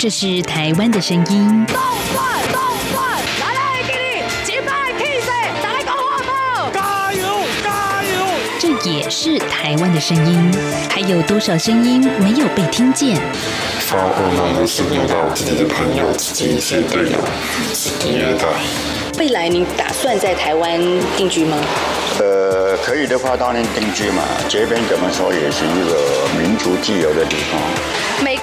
这是台湾的声音。动转动转，来来给你击败 K C，来个火炮！加油加油！这也是台湾的声音。还有多少声音没有被听见？发噩梦的是梦到自己的朋友、自己一些队友是虐待。未来你打算在台湾定居吗？呃，可以的话当然定居嘛。这边怎么说也是一个民族自由的地方。每个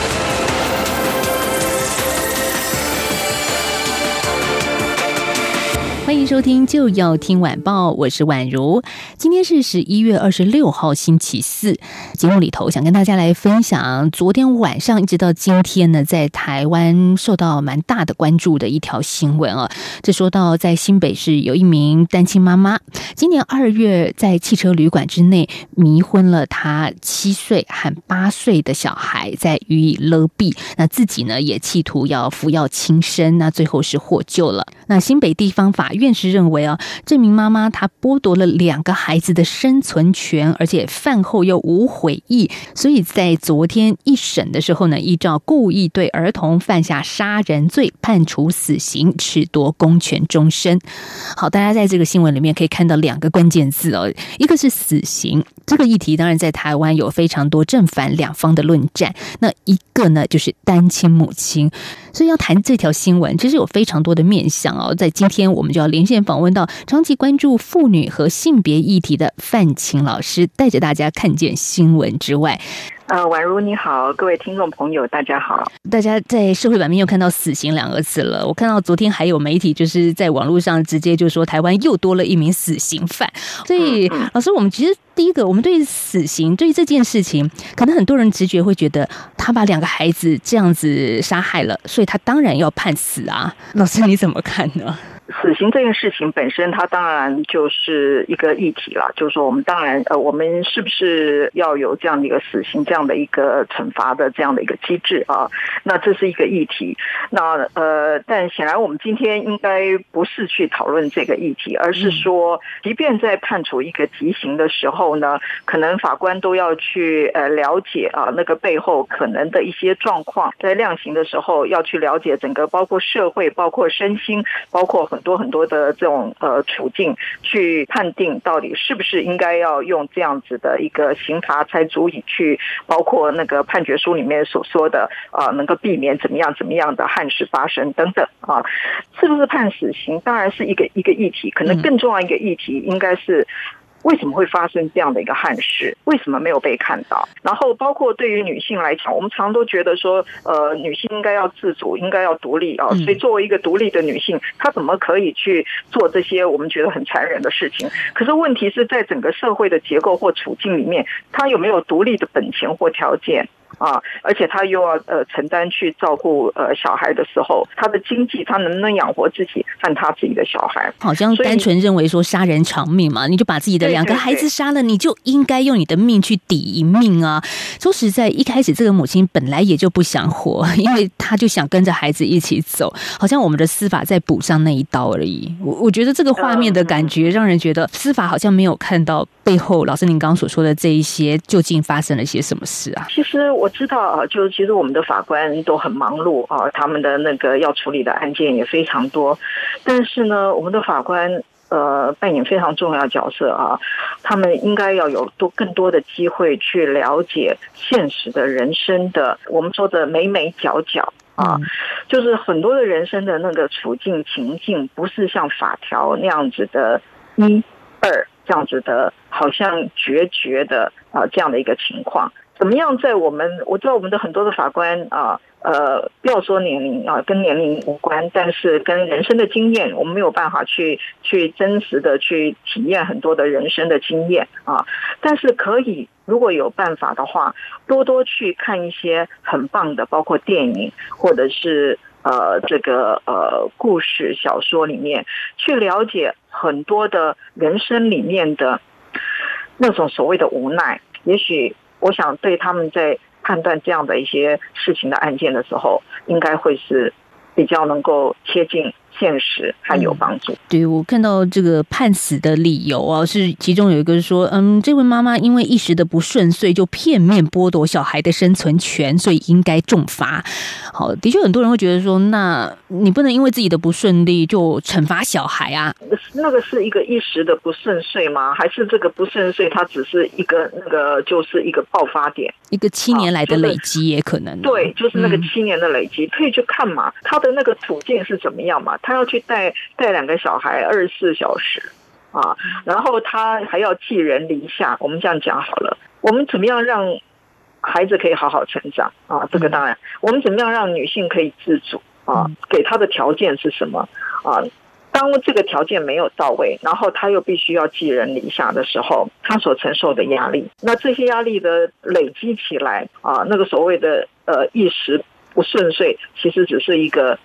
迎收听，就要听晚报，我是宛如。今天是十一月二十六号，星期四。节目里头想跟大家来分享，昨天晚上一直到今天呢，在台湾受到蛮大的关注的一条新闻啊。这说到在新北市有一名单亲妈妈，今年二月在汽车旅馆之内迷昏了她七岁和八岁的小孩，在予以勒毙。那自己呢也企图要服药轻生，那最后是获救了。那新北地方法院。院士认为啊，这名妈妈她剥夺了两个孩子的生存权，而且饭后又无悔意，所以在昨天一审的时候呢，依照故意对儿童犯下杀人罪，判处死刑，褫夺公权终身。好，大家在这个新闻里面可以看到两个关键字哦，一个是死刑，这个议题当然在台湾有非常多正反两方的论战，那一个呢就是单亲母亲。所以要谈这条新闻，其实有非常多的面向哦。在今天，我们就要连线访问到长期关注妇女和性别议题的范晴老师，带着大家看见新闻之外。呃，宛如你好，各位听众朋友，大家好。大家在社会版面又看到“死刑”两个字了。我看到昨天还有媒体就是在网络上直接就说台湾又多了一名死刑犯。所以，嗯嗯、老师，我们其实第一个，我们对于死刑，对于这件事情，可能很多人直觉会觉得他把两个孩子这样子杀害了，所以他当然要判死啊。老师，你怎么看呢？死刑这件事情本身，它当然就是一个议题了。就是说，我们当然，呃，我们是不是要有这样的一个死刑这样的一个惩罚的这样的一个机制啊？那这是一个议题。那呃，但显然我们今天应该不是去讨论这个议题，而是说，即便在判处一个极刑的时候呢，可能法官都要去呃了解啊那个背后可能的一些状况，在量刑的时候要去了解整个包括社会、包括身心、包括很。很多很多的这种呃处境，去判定到底是不是应该要用这样子的一个刑罚，才足以去包括那个判决书里面所说的啊，能够避免怎么样怎么样的憾事发生等等啊，是不是判死刑？当然是一个一个议题，可能更重要一个议题应该是。为什么会发生这样的一个憾事？为什么没有被看到？然后包括对于女性来讲，我们常常都觉得说，呃，女性应该要自主，应该要独立啊。所以作为一个独立的女性，她怎么可以去做这些我们觉得很残忍的事情？可是问题是在整个社会的结构或处境里面，她有没有独立的本钱或条件？啊，而且他又要呃承担去照顾呃小孩的时候，他的经济他能不能养活自己和他自己的小孩？好像单纯认为说杀人偿命嘛，你就把自己的两个孩子杀了，你就应该用你的命去抵一命啊！说实在，一开始这个母亲本来也就不想活，因为他就想跟着孩子一起走，好像我们的司法在补上那一刀而已。我我觉得这个画面的感觉让人觉得司法好像没有看到背后，老师您刚刚所说的这一些究竟发生了些什么事啊？其实我。知道啊，就是其实我们的法官都很忙碌啊，他们的那个要处理的案件也非常多，但是呢，我们的法官呃扮演非常重要的角色啊，他们应该要有多更多的机会去了解现实的人生的我们说的眉眉角角啊，就是很多的人生的那个处境情境，不是像法条那样子的一二这样子的，好像决绝的啊这样的一个情况。怎么样？在我们我知道我们的很多的法官啊，呃，不要说年龄啊，跟年龄无关，但是跟人生的经验，我们没有办法去去真实的去体验很多的人生的经验啊。但是可以，如果有办法的话，多多去看一些很棒的，包括电影或者是呃这个呃故事小说里面，去了解很多的人生里面的那种所谓的无奈，也许。我想对他们在判断这样的一些事情的案件的时候，应该会是比较能够贴近。现实还有帮助。对，我看到这个判死的理由啊，是其中有一个说，嗯，这位妈妈因为一时的不顺遂，就片面剥夺小孩的生存权，所以应该重罚。好，的确很多人会觉得说，那你不能因为自己的不顺利就惩罚小孩啊？那个是一个一时的不顺遂吗？还是这个不顺遂它只是一个那个就是一个爆发点，一个七年来的累积也可能。对，就是那个七年的累积，可以去看嘛，他的那个处境是怎么样嘛？他要去带带两个小孩二十四小时啊，然后他还要寄人篱下。我们这样讲好了，我们怎么样让孩子可以好好成长啊？这个当然，我们怎么样让女性可以自主啊？给她的条件是什么啊？当这个条件没有到位，然后他又必须要寄人篱下的时候，他所承受的压力，那这些压力的累积起来啊，那个所谓的呃一时不顺遂，其实只是一个。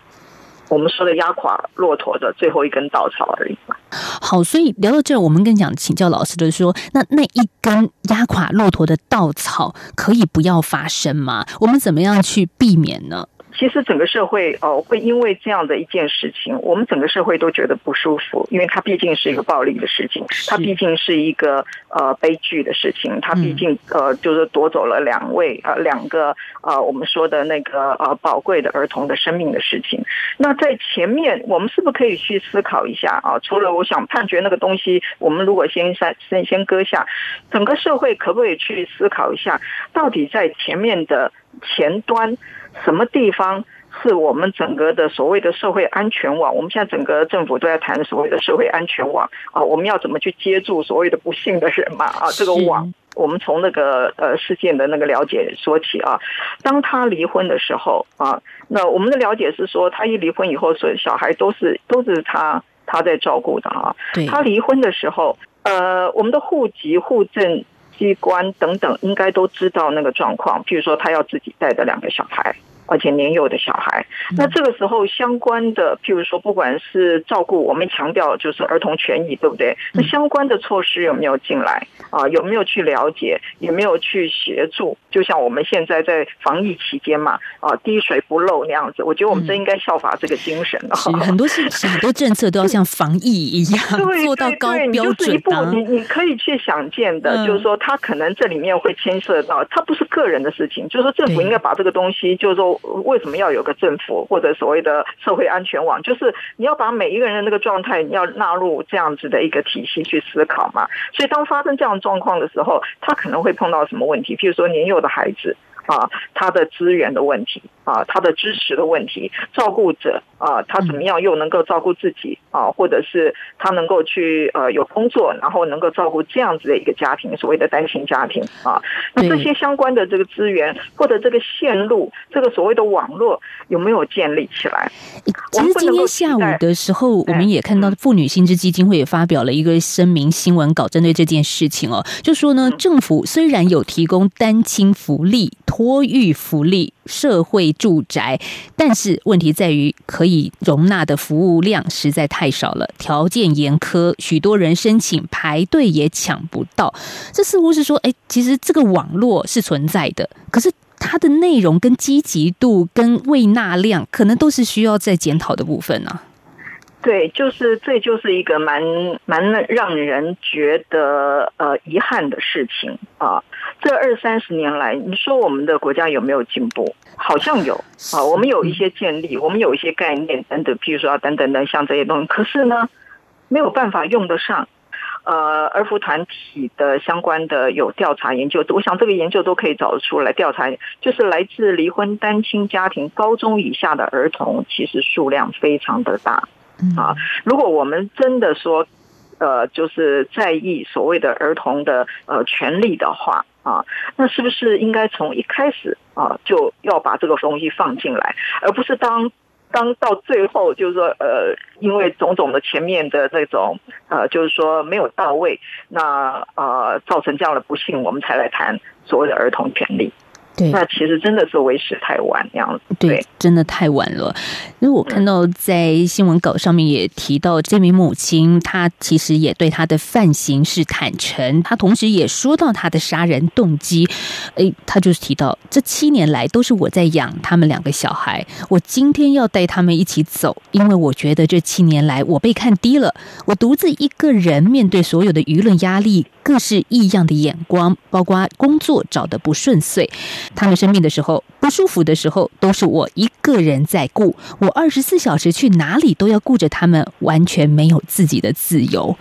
我们说的压垮骆驼的最后一根稻草而已。好，所以聊到这儿，我们更想请教老师的说，那那一根压垮骆驼的稻草可以不要发生吗？我们怎么样去避免呢？其实整个社会哦，会因为这样的一件事情，我们整个社会都觉得不舒服，因为它毕竟是一个暴力的事情，它毕竟是一个呃悲剧的事情，它毕竟呃就是夺走了两位呃两个呃我们说的那个呃宝贵的儿童的生命的事情。那在前面，我们是不是可以去思考一下啊？除了我想判决那个东西，我们如果先先先先搁下，整个社会可不可以去思考一下，到底在前面的前端？什么地方是我们整个的所谓的社会安全网？我们现在整个政府都在谈所谓的社会安全网啊，我们要怎么去接住所谓的不幸的人嘛？啊，这个网，我们从那个呃事件的那个了解说起啊。当他离婚的时候啊，那我们的了解是说，他一离婚以后，所有小孩都是都是他他在照顾的啊。他离婚的时候，呃，我们的户籍户政。机关等等，应该都知道那个状况。譬如说，他要自己带着两个小孩。而且年幼的小孩，那这个时候相关的，譬如说，不管是照顾，我们强调就是儿童权益，对不对？那相关的措施有没有进来啊？有没有去了解？有没有去协助？就像我们现在在防疫期间嘛，啊，滴水不漏那样子。我觉得我们真应该效法这个精神啊。很多事，很多政策都要像 防疫一样做到高标准。就是一步，你你可以去想见的，就是说，他可能这里面会牵涉到，他不是个人的事情，就是说，政府应该把这个东西，就是说。为什么要有个政府或者所谓的社会安全网？就是你要把每一个人的那个状态，你要纳入这样子的一个体系去思考嘛。所以当发生这样状况的时候，他可能会碰到什么问题？譬如说年幼的孩子。啊，他的资源的问题啊，他的支持的问题，照顾者啊，他怎么样又能够照顾自己啊，或者是他能够去呃有工作，然后能够照顾这样子的一个家庭，所谓的单亲家庭啊，那这些相关的这个资源或者这个线路，这个所谓的网络有没有建立起来？其实今天下午的时候，我们也看到妇女新知基金会也发表了一个声明新闻稿，针对这件事情哦，就说呢，政府虽然有提供单亲福利。托育福利、社会住宅，但是问题在于可以容纳的服务量实在太少了，条件严苛，许多人申请排队也抢不到。这似乎是说，哎，其实这个网络是存在的，可是它的内容跟积极度跟未纳量，可能都是需要再检讨的部分呢、啊。对，就是这就是一个蛮蛮让人觉得呃遗憾的事情啊。这二三十年来，你说我们的国家有没有进步？好像有 啊，我们有一些建立，我们有一些概念等等，譬如说啊等等等像这些东西，可是呢，没有办法用得上。呃，儿福团体的相关的有调查研究，我想这个研究都可以找得出来调查，就是来自离婚单亲家庭高中以下的儿童，其实数量非常的大。啊，如果我们真的说，呃，就是在意所谓的儿童的呃权利的话，啊，那是不是应该从一开始啊就要把这个东西放进来，而不是当当到最后就是说，呃，因为种种的前面的这种呃，就是说没有到位，那呃造成这样的不幸，我们才来谈所谓的儿童权利。对，那其实真的是为时太晚那样子。对，对真的太晚了。因为我看到在新闻稿上面也提到，这名母亲她其实也对她的犯行是坦诚，她同时也说到她的杀人动机。诶，她就是提到这七年来都是我在养他们两个小孩，我今天要带他们一起走，因为我觉得这七年来我被看低了，我独自一个人面对所有的舆论压力。各式异样的眼光，包括工作找的不顺遂，他们生病的时候、不舒服的时候，都是我一个人在顾。我二十四小时去哪里都要顾着他们，完全没有自己的自由。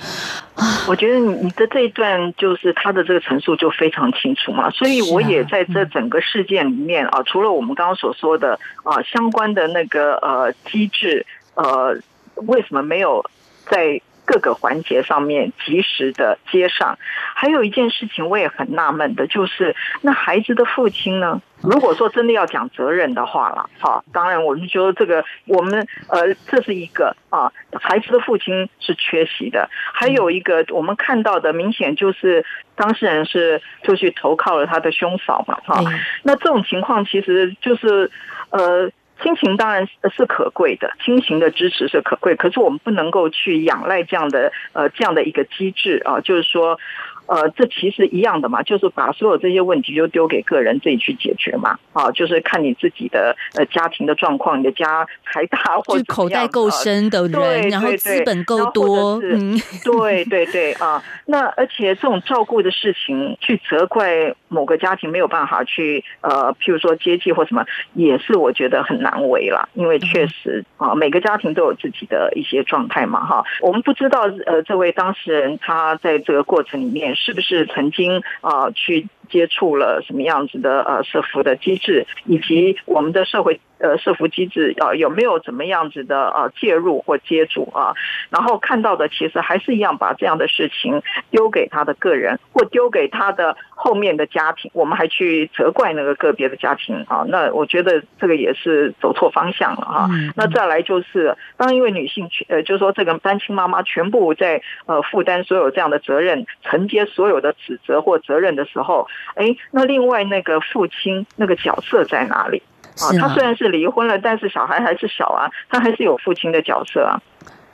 啊，我觉得你的这一段就是他的这个陈述就非常清楚嘛，所以我也在这整个事件里面啊，除了我们刚刚所说的啊相关的那个呃机制，呃，为什么没有在？各个环节上面及时的接上，还有一件事情我也很纳闷的，就是那孩子的父亲呢？如果说真的要讲责任的话了，好，当然我们觉得这个我们呃这是一个啊，孩子的父亲是缺席的，还有一个我们看到的明显就是当事人是就去投靠了他的兄嫂嘛，哈，那这种情况其实就是呃。亲情当然是可贵的，亲情的支持是可贵，可是我们不能够去仰赖这样的呃这样的一个机制啊，就是说。呃，这其实一样的嘛，就是把所有这些问题就丢给个人自己去解决嘛，啊，就是看你自己的呃家庭的状况，你的家财大 或者口袋够深的人，对然后资本够多，嗯，对对对 啊，那而且这种照顾的事情，去责怪某个家庭没有办法去呃，譬如说接济或什么，也是我觉得很难为了，因为确实啊，每个家庭都有自己的一些状态嘛，哈，我们不知道呃，这位当事人他在这个过程里面。是不是曾经啊去接触了什么样子的呃社服的机制，以及我们的社会呃社服机制啊有没有怎么样子的呃介入或接触啊？然后看到的其实还是一样，把这样的事情丢给他的个人，或丢给他的后面的家庭，我们还去责怪那个个别的家庭啊？那我觉得这个也是走错方向了啊。那再来就是，当一位女性呃，就是说这个单亲妈妈全部在呃负担所有这样的责任，承接所有的指责或责任的时候。哎，那另外那个父亲那个角色在哪里啊？他虽然是离婚了，但是小孩还是小啊，他还是有父亲的角色啊。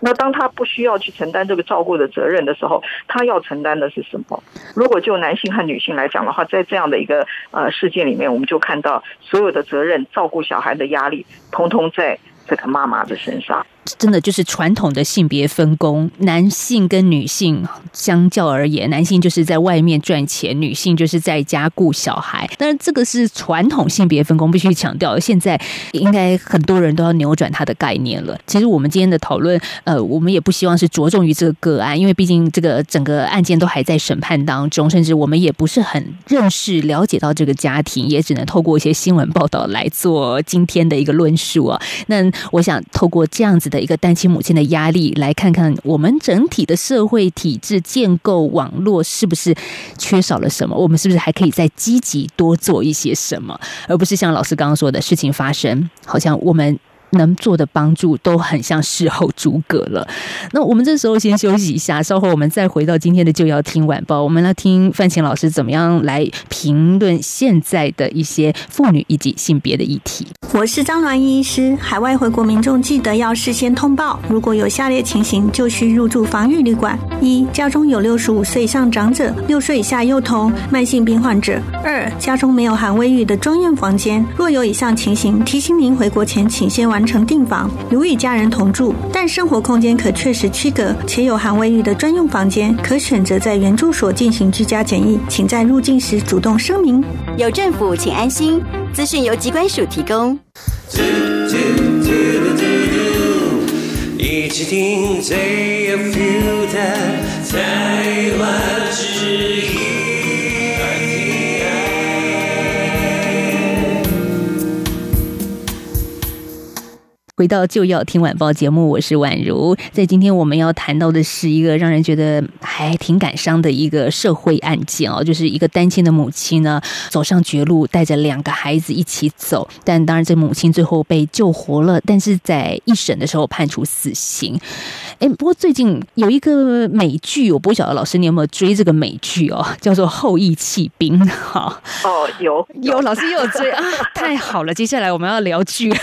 那当他不需要去承担这个照顾的责任的时候，他要承担的是什么？如果就男性和女性来讲的话，在这样的一个呃事件里面，我们就看到所有的责任、照顾小孩的压力，通通在这个妈妈的身上。真的就是传统的性别分工，男性跟女性相较而言，男性就是在外面赚钱，女性就是在家顾小孩。但是这个是传统性别分工，必须强调。现在应该很多人都要扭转它的概念了。其实我们今天的讨论，呃，我们也不希望是着重于这个个案，因为毕竟这个整个案件都还在审判当中，甚至我们也不是很认识、了解到这个家庭，也只能透过一些新闻报道来做今天的一个论述啊。那我想透过这样子的一个单亲母亲的压力，来看看我们整体的社会体制建构网络是不是缺少了什么？我们是不是还可以再积极多做一些什么？而不是像老师刚刚说的事情发生，好像我们。能做的帮助都很像事后诸葛了。那我们这时候先休息一下，稍后我们再回到今天的就要听晚报。我们来听范晴老师怎么样来评论现在的一些妇女以及性别的议题。我是张銮医师。海外回国民众记得要事先通报，如果有下列情形，就需入住防疫旅馆：一、家中有六十五岁以上长者、六岁以下幼童、慢性病患者；二、家中没有含卫浴的专用房间。若有以上情形，提醒您回国前请先完。完成订房，如与家人同住，但生活空间可确实区隔，且有含卫浴的专用房间，可选择在原住所进行居家检疫，请在入境时主动声明。有政府，请安心。资讯由机关署提供。一起听最有 feel 的台湾之回到就要听晚报节目，我是宛如。在今天我们要谈到的是一个让人觉得还挺感伤的一个社会案件哦，就是一个单亲的母亲呢走上绝路，带着两个孩子一起走，但当然这母亲最后被救活了，但是在一审的时候判处死刑。哎，不过最近有一个美剧，我不晓得老师你有没有追这个美剧哦，叫做《后裔弃兵》哈。哦，有有，有老师又有追啊，太好了！接下来我们要聊剧。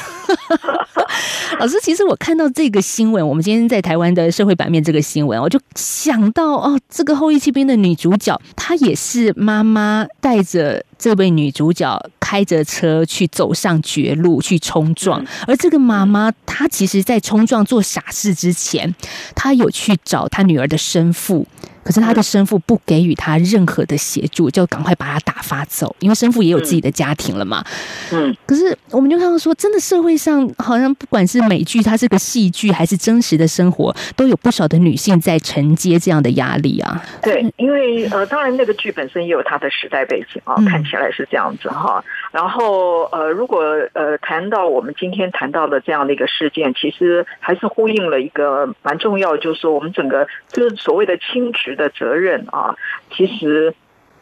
老师，其实我看到这个新闻，我们今天在台湾的社会版面这个新闻，我就想到哦，这个《后裔弃兵》的女主角，她也是妈妈带着这位女主角开着车去走上绝路去冲撞，而这个妈妈她其实，在冲撞做傻事之前，她有去找她女儿的生父。可是他的生父不给予他任何的协助，就赶快把他打发走，因为生父也有自己的家庭了嘛。嗯，可是我们就看到说，真的社会上好像不管是美剧，它是个戏剧，还是真实的生活，都有不少的女性在承接这样的压力啊。对，因为呃，当然那个剧本身也有它的时代背景啊，看起来是这样子哈。然后呃，如果呃谈到我们今天谈到的这样的一个事件，其实还是呼应了一个蛮重要，就是说我们整个就是所谓的亲职。的责任啊，其实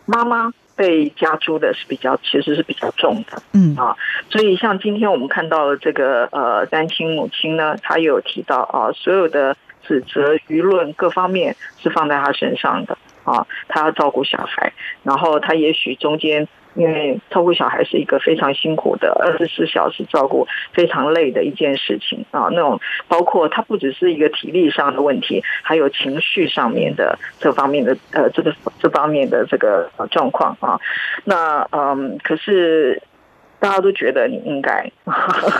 妈妈被加诸的是比较，其实是比较重的，嗯。啊，所以像今天我们看到的这个呃单亲母亲呢，她有提到啊，所有的指责、舆论各方面是放在她身上的啊，他要照顾小孩，然后他也许中间。因为照顾小孩是一个非常辛苦的二十四小时照顾，非常累的一件事情啊。那种包括他不只是一个体力上的问题，还有情绪上面的这方面的呃这个这方面的这个状况啊。那嗯，可是大家都觉得你应该，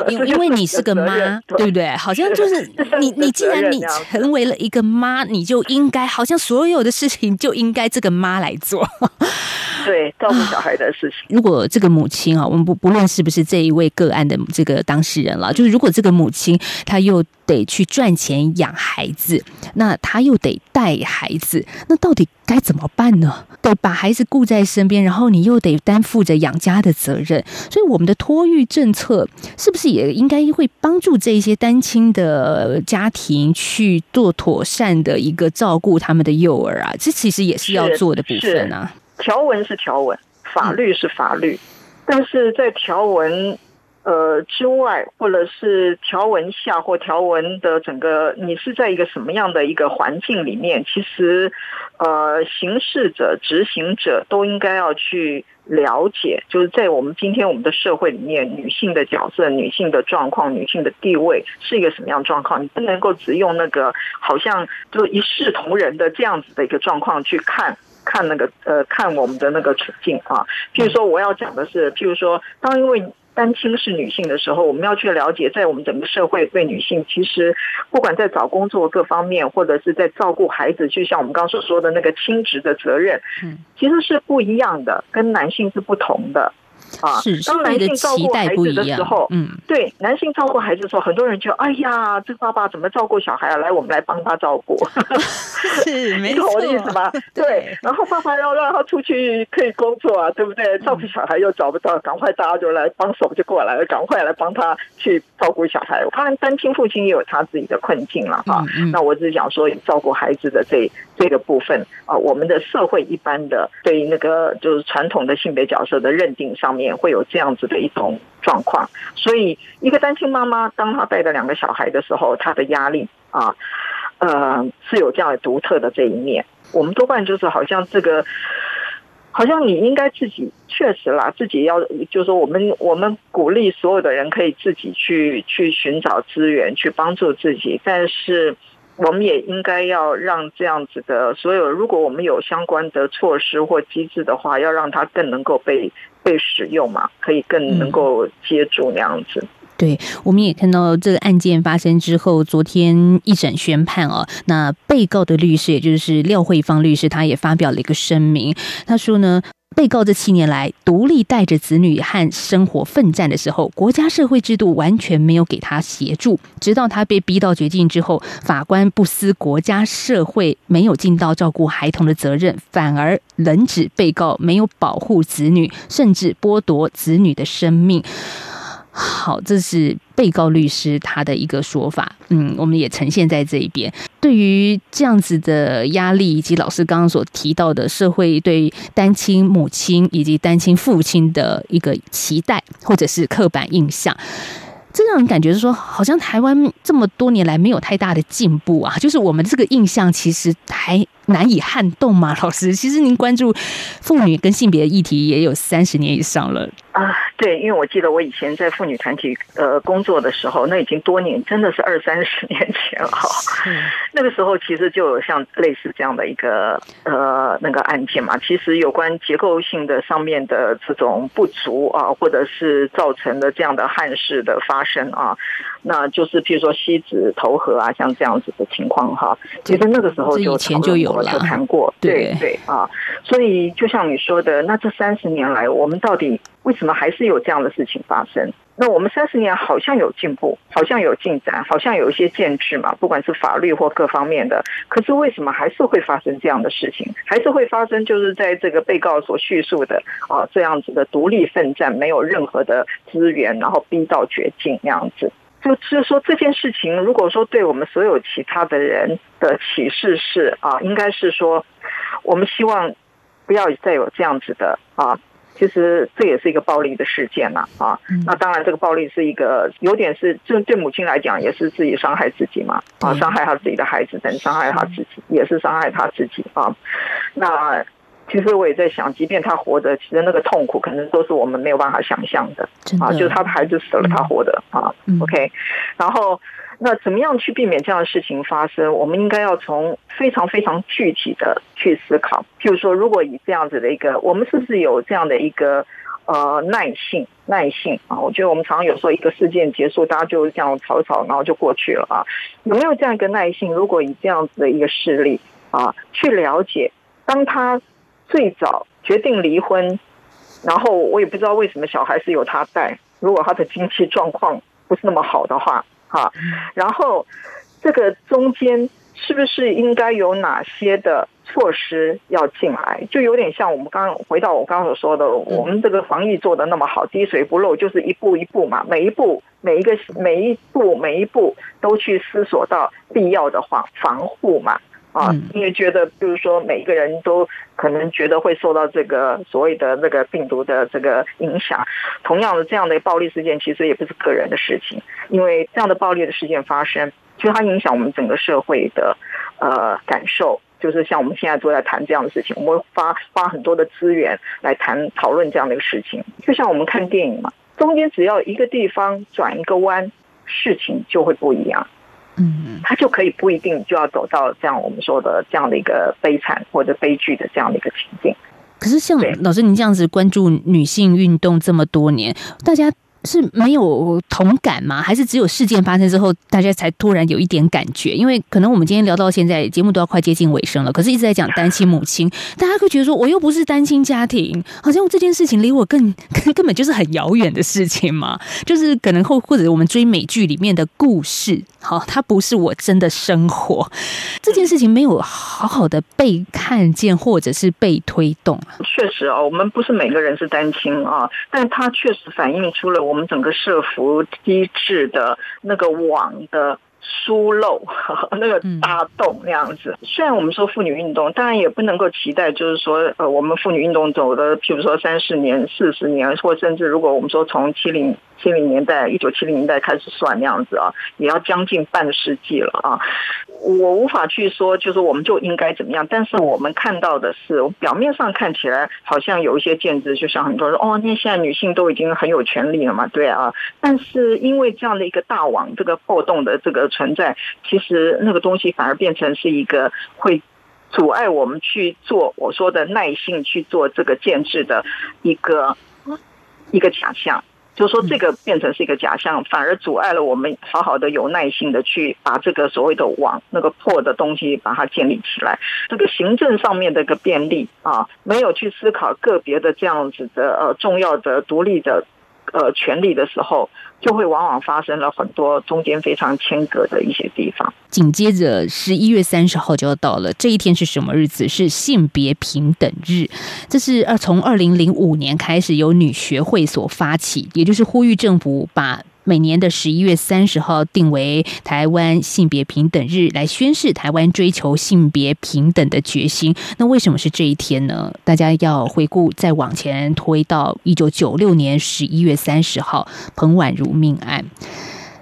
因因为 你是个妈，对不对？好像就是 你你既然你成为了一个妈，你就应该好像所有的事情就应该这个妈来做。对，照顾小孩的事情。如果这个母亲啊，我们不不论是不是这一位个案的这个当事人了，就是如果这个母亲她又得去赚钱养孩子，那她又得带孩子，那到底该怎么办呢？得把孩子顾在身边，然后你又得担负着养家的责任。所以我们的托育政策是不是也应该会帮助这些单亲的家庭去做妥善的一个照顾他们的幼儿啊？这其实也是要做的部分啊。条文是条文，法律是法律，但是在条文呃之外，或者是条文下或条文的整个，你是在一个什么样的一个环境里面？其实呃，行事者、执行者都应该要去了解，就是在我们今天我们的社会里面，女性的角色、女性的状况、女性的地位是一个什么样状况？你不能够只用那个好像就一视同仁的这样子的一个状况去看。看那个呃，看我们的那个处境啊。譬如说，我要讲的是，譬如说，当因为单亲是女性的时候，我们要去了解，在我们整个社会对女性，其实不管在找工作各方面，或者是在照顾孩子，就像我们刚刚所说的那个亲职的责任，其实是不一样的，跟男性是不同的。啊，是当男性照顾孩子的时候，嗯，对，男性照顾孩子的时候，很多人就哎呀，这爸爸怎么照顾小孩啊？来，我们来帮他照顾，是 没错，懂我的意思吧？对，然后爸爸要让他出去可以工作啊，对不对？照顾小孩又找不到，赶快大家就来帮手就过来了，赶快来帮他去照顾小孩。当然，单亲父亲也有他自己的困境了哈。那我只是想说，照顾孩子的这这个部分啊，我们的社会一般的对那个就是传统的性别角色的认定上面。会有这样子的一种状况，所以一个单亲妈妈，当她带着两个小孩的时候，她的压力啊，呃，是有这样独特的这一面。我们多半就是好像这个，好像你应该自己确实啦，自己要就是说，我们我们鼓励所有的人可以自己去去寻找资源，去帮助自己，但是。我们也应该要让这样子的所有，如果我们有相关的措施或机制的话，要让它更能够被被使用嘛，可以更能够接住那样子。对，我们也看到这个案件发生之后，昨天一审宣判哦，那被告的律师也就是廖慧芳律师，他也发表了一个声明，他说呢。被告这七年来独立带着子女和生活奋战的时候，国家社会制度完全没有给他协助。直到他被逼到绝境之后，法官不思国家社会没有尽到照顾孩童的责任，反而冷指被告没有保护子女，甚至剥夺子女的生命。好，这是被告律师他的一个说法。嗯，我们也呈现在这一边。对于这样子的压力，以及老师刚刚所提到的社会对单亲母亲以及单亲父亲的一个期待，或者是刻板印象。这让人感觉是说，好像台湾这么多年来没有太大的进步啊，就是我们这个印象其实还难以撼动嘛。老师，其实您关注妇女跟性别议题也有三十年以上了啊。对，因为我记得我以前在妇女团体呃工作的时候，那已经多年，真的是二三十年前了。那个时候其实就有像类似这样的一个呃那个案件嘛。其实有关结构性的上面的这种不足啊，或者是造成的这样的憾事的发生啊，那就是譬如说妻子投河啊，像这样子的情况哈。其实那个时候就以前就有了，就谈过。对对啊，所以就像你说的，那这三十年来，我们到底为什么还是有这样的事情发生？那我们三十年好像有进步，好像有进展，好像有一些建制嘛，不管是法律或各方面的。可是为什么还是会发生这样的事情？还是会发生，就是在这个被告所叙述的啊这样子的独立奋战，没有任何的资源，然后逼到绝境那样子。就是说这件事情，如果说对我们所有其他的人的启示是啊，应该是说，我们希望不要再有这样子的啊。其实这也是一个暴力的事件嘛，啊，那当然这个暴力是一个有点是，就对母亲来讲也是自己伤害自己嘛，啊，伤害她自己的孩子，等于伤害她自己，也是伤害她自己啊。那其实我也在想，即便她活着，其实那个痛苦可能都是我们没有办法想象的啊，就是她的孩子死了，她活着啊，OK，然后。那怎么样去避免这样的事情发生？我们应该要从非常非常具体的去思考。譬如说，如果以这样子的一个，我们是不是有这样的一个呃耐性？耐性啊，我觉得我们常常有时候一个事件结束，大家就这样吵吵，然后就过去了啊。有没有这样一个耐性？如果以这样子的一个事例啊，去了解，当他最早决定离婚，然后我也不知道为什么小孩是由他带，如果他的经济状况不是那么好的话。啊，然后这个中间是不是应该有哪些的措施要进来？就有点像我们刚回到我刚刚所说的，我们这个防疫做的那么好，滴水不漏，就是一步一步嘛，每一步每一个每一步每一步都去思索到必要的防防护嘛。啊，因为觉得，比如说，每一个人都可能觉得会受到这个所谓的那个病毒的这个影响。同样的，这样的暴力事件其实也不是个人的事情，因为这样的暴力的事件发生，其实它影响我们整个社会的呃感受。就是像我们现在都在谈这样的事情，我们会花花很多的资源来谈讨论这样的一个事情。就像我们看电影嘛，中间只要一个地方转一个弯，事情就会不一样。嗯，他就可以不一定就要走到这样我们说的这样的一个悲惨或者悲剧的这样的一个情境。可是像老师您这样子关注女性运动这么多年，大家。是没有同感吗？还是只有事件发生之后，大家才突然有一点感觉？因为可能我们今天聊到现在，节目都要快接近尾声了。可是一直在讲单亲母亲，大家会觉得说，我又不是单亲家庭，好像这件事情离我更 根本就是很遥远的事情嘛。就是可能或或者我们追美剧里面的故事，好，它不是我真的生活。这件事情没有好好的被看见，或者是被推动。确实啊，我们不是每个人是单亲啊，但它确实反映出了我。我们整个社服机制的那个网的疏漏，那个大洞那样子。虽然我们说妇女运动，当然也不能够期待，就是说，呃，我们妇女运动走的，譬如说三十年、四十年，或甚至如果我们说从七零。七零年代，一九七零年代开始算那样子啊，也要将近半个世纪了啊。我无法去说，就是我们就应该怎么样。但是我们看到的是，表面上看起来好像有一些建制，就像很多人说，哦，那现在女性都已经很有权利了嘛，对啊。但是因为这样的一个大网，这个破洞的这个存在，其实那个东西反而变成是一个会阻碍我们去做我说的耐性去做这个建制的一个一个假象。就说，这个变成是一个假象，反而阻碍了我们好好的有耐心的去把这个所谓的网那个破的东西把它建立起来。这个行政上面的一个便利啊，没有去思考个别的这样子的呃重要的独立的呃权利的时候，就会往往发生了很多中间非常间隔的一些地方。紧接着十一月三十号就要到了，这一天是什么日子？是性别平等日。这是二从二零零五年开始由女学会所发起，也就是呼吁政府把。每年的十一月三十号定为台湾性别平等日，来宣示台湾追求性别平等的决心。那为什么是这一天呢？大家要回顾，再往前推到一九九六年十一月三十号彭婉如命案。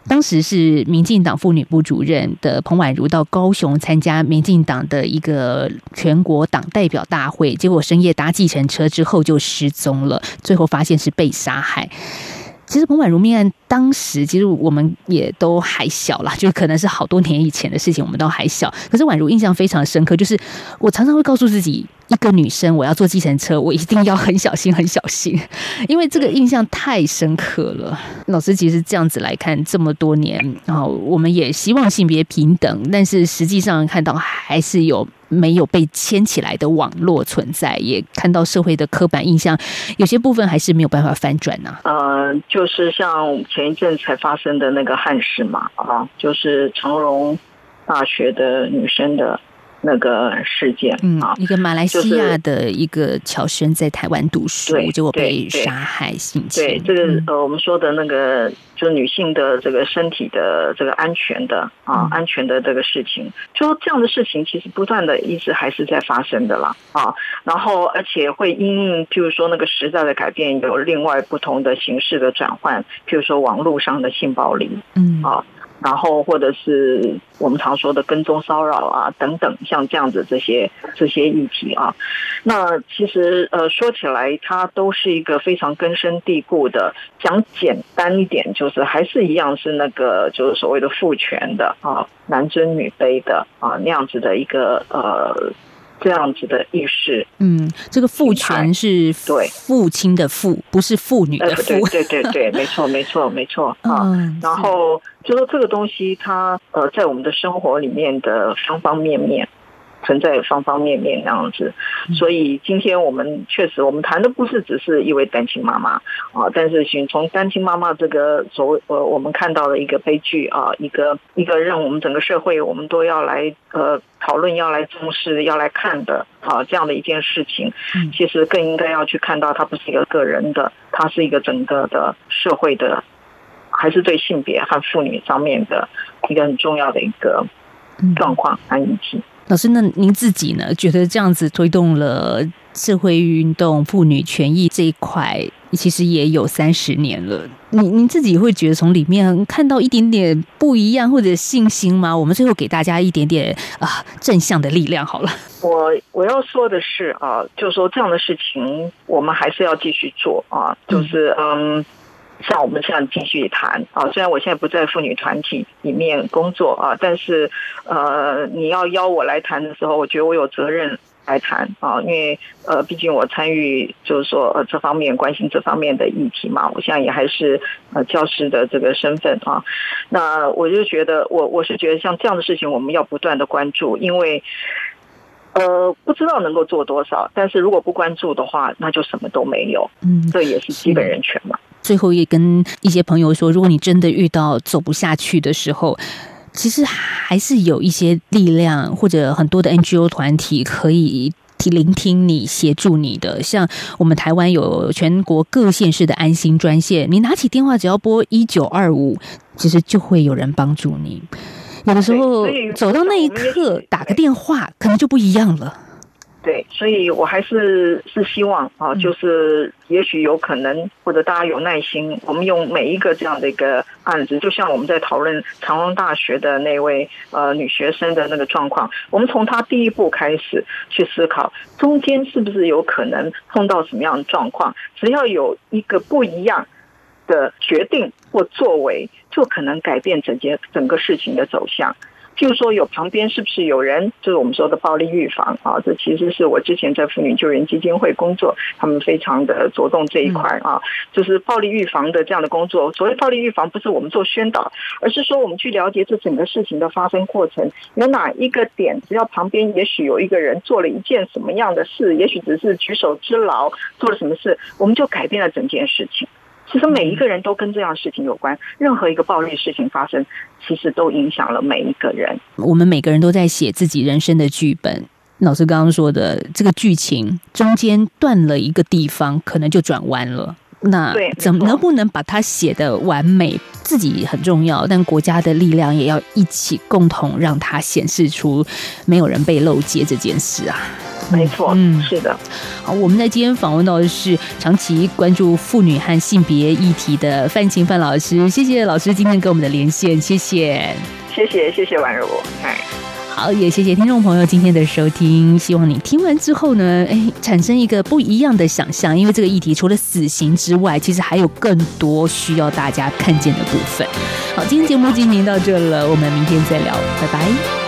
当时是民进党妇女部主任的彭婉如到高雄参加民进党的一个全国党代表大会，结果深夜搭计程车之后就失踪了，最后发现是被杀害。其实彭婉如命案当时，其实我们也都还小啦，就可能是好多年以前的事情，我们都还小。可是婉如印象非常深刻，就是我常常会告诉自己，一个女生我要坐计程车，我一定要很小心，很小心，因为这个印象太深刻了。老师其实这样子来看，这么多年，然后我们也希望性别平等，但是实际上看到还是有。没有被牵起来的网络存在，也看到社会的刻板印象，有些部分还是没有办法翻转呢、啊。呃，就是像前一阵才发生的那个憾事嘛，啊，就是长荣大学的女生的。那个事件啊，一个马来西亚的一个侨生在台湾读书，结果被杀害性侵。对，这个呃，我们说的那个，就是女性的这个身体的这个安全的啊，安全的这个事情，就说这样的事情其实不断的一直还是在发生的啦啊。然后而且会因应，譬如说那个时代的改变，有另外不同的形式的转换，譬如说网络上的性暴力，嗯啊。然后，或者是我们常说的跟踪骚扰啊，等等，像这样子这些这些议题啊，那其实呃说起来，它都是一个非常根深蒂固的。讲简单一点，就是还是一样是那个就是所谓的父权的啊，男尊女卑的啊那样子的一个呃。这样子的意识，嗯，这个父权是对。父亲的父，不是妇女的父，对对对对，没错没错没错。啊。然后就说这个东西，它呃，在我们的生活里面的方方面面。存在方方面面那样子，所以今天我们确实，我们谈的不是只是一位单亲妈妈啊，但是从单亲妈妈这个所谓呃，我们看到的一个悲剧啊，一个一个让我们整个社会我们都要来呃讨论、要来重视、要来看的啊这样的一件事情，其实更应该要去看到它不是一个个人的，它是一个整个的社会的，还是对性别和妇女方面的一个很重要的一个状况和议题。老师，那您自己呢？觉得这样子推动了社会运动、妇女权益这一块，其实也有三十年了。您您自己会觉得从里面看到一点点不一样或者信心吗？我们最后给大家一点点啊正向的力量好了。我我要说的是啊，就是说这样的事情，我们还是要继续做啊，就是嗯。嗯像我们这样继续谈啊，虽然我现在不在妇女团体里面工作啊，但是呃，你要邀我来谈的时候，我觉得我有责任来谈啊，因为呃，毕竟我参与就是说呃这方面关心这方面的议题嘛，我现在也还是呃教师的这个身份啊，那我就觉得我我是觉得像这样的事情，我们要不断的关注，因为呃不知道能够做多少，但是如果不关注的话，那就什么都没有，嗯，这也是基本人权嘛。最后也跟一些朋友说，如果你真的遇到走不下去的时候，其实还是有一些力量或者很多的 NGO 团体可以聆听你、协助你的。像我们台湾有全国各县市的安心专线，你拿起电话只要拨一九二五，其实就会有人帮助你。有的时候走到那一刻，打个电话可能就不一样了。对，所以我还是是希望啊，就是也许有可能，或者大家有耐心，我们用每一个这样的一个案子，就像我们在讨论长隆大学的那位呃女学生的那个状况，我们从她第一步开始去思考，中间是不是有可能碰到什么样的状况，只要有一个不一样的决定或作为，就可能改变整件整个事情的走向。譬如说，有旁边是不是有人？就是我们说的暴力预防啊，这其实是我之前在妇女救援基金会工作，他们非常的着重这一块啊，就是暴力预防的这样的工作。所谓暴力预防，不是我们做宣导，而是说我们去了解这整个事情的发生过程，有哪一个点，只要旁边也许有一个人做了一件什么样的事，也许只是举手之劳做了什么事，我们就改变了整件事情。其实每一个人都跟这样的事情有关，任何一个暴力事情发生，其实都影响了每一个人。我们每个人都在写自己人生的剧本。老师刚刚说的这个剧情中间断了一个地方，可能就转弯了。那怎么能不能把它写的完美？自己很重要，但国家的力量也要一起共同让它显示出没有人被漏接这件事啊。没错，嗯，是的。好，我们在今天访问到的是长期关注妇女和性别议题的范晴范老师，谢谢老师今天跟我们的连线，谢谢，谢谢，谢谢婉如，哎。好，也谢谢听众朋友今天的收听。希望你听完之后呢，哎，产生一个不一样的想象，因为这个议题除了死刑之外，其实还有更多需要大家看见的部分。好，今天节目进行到这了，我们明天再聊，拜拜。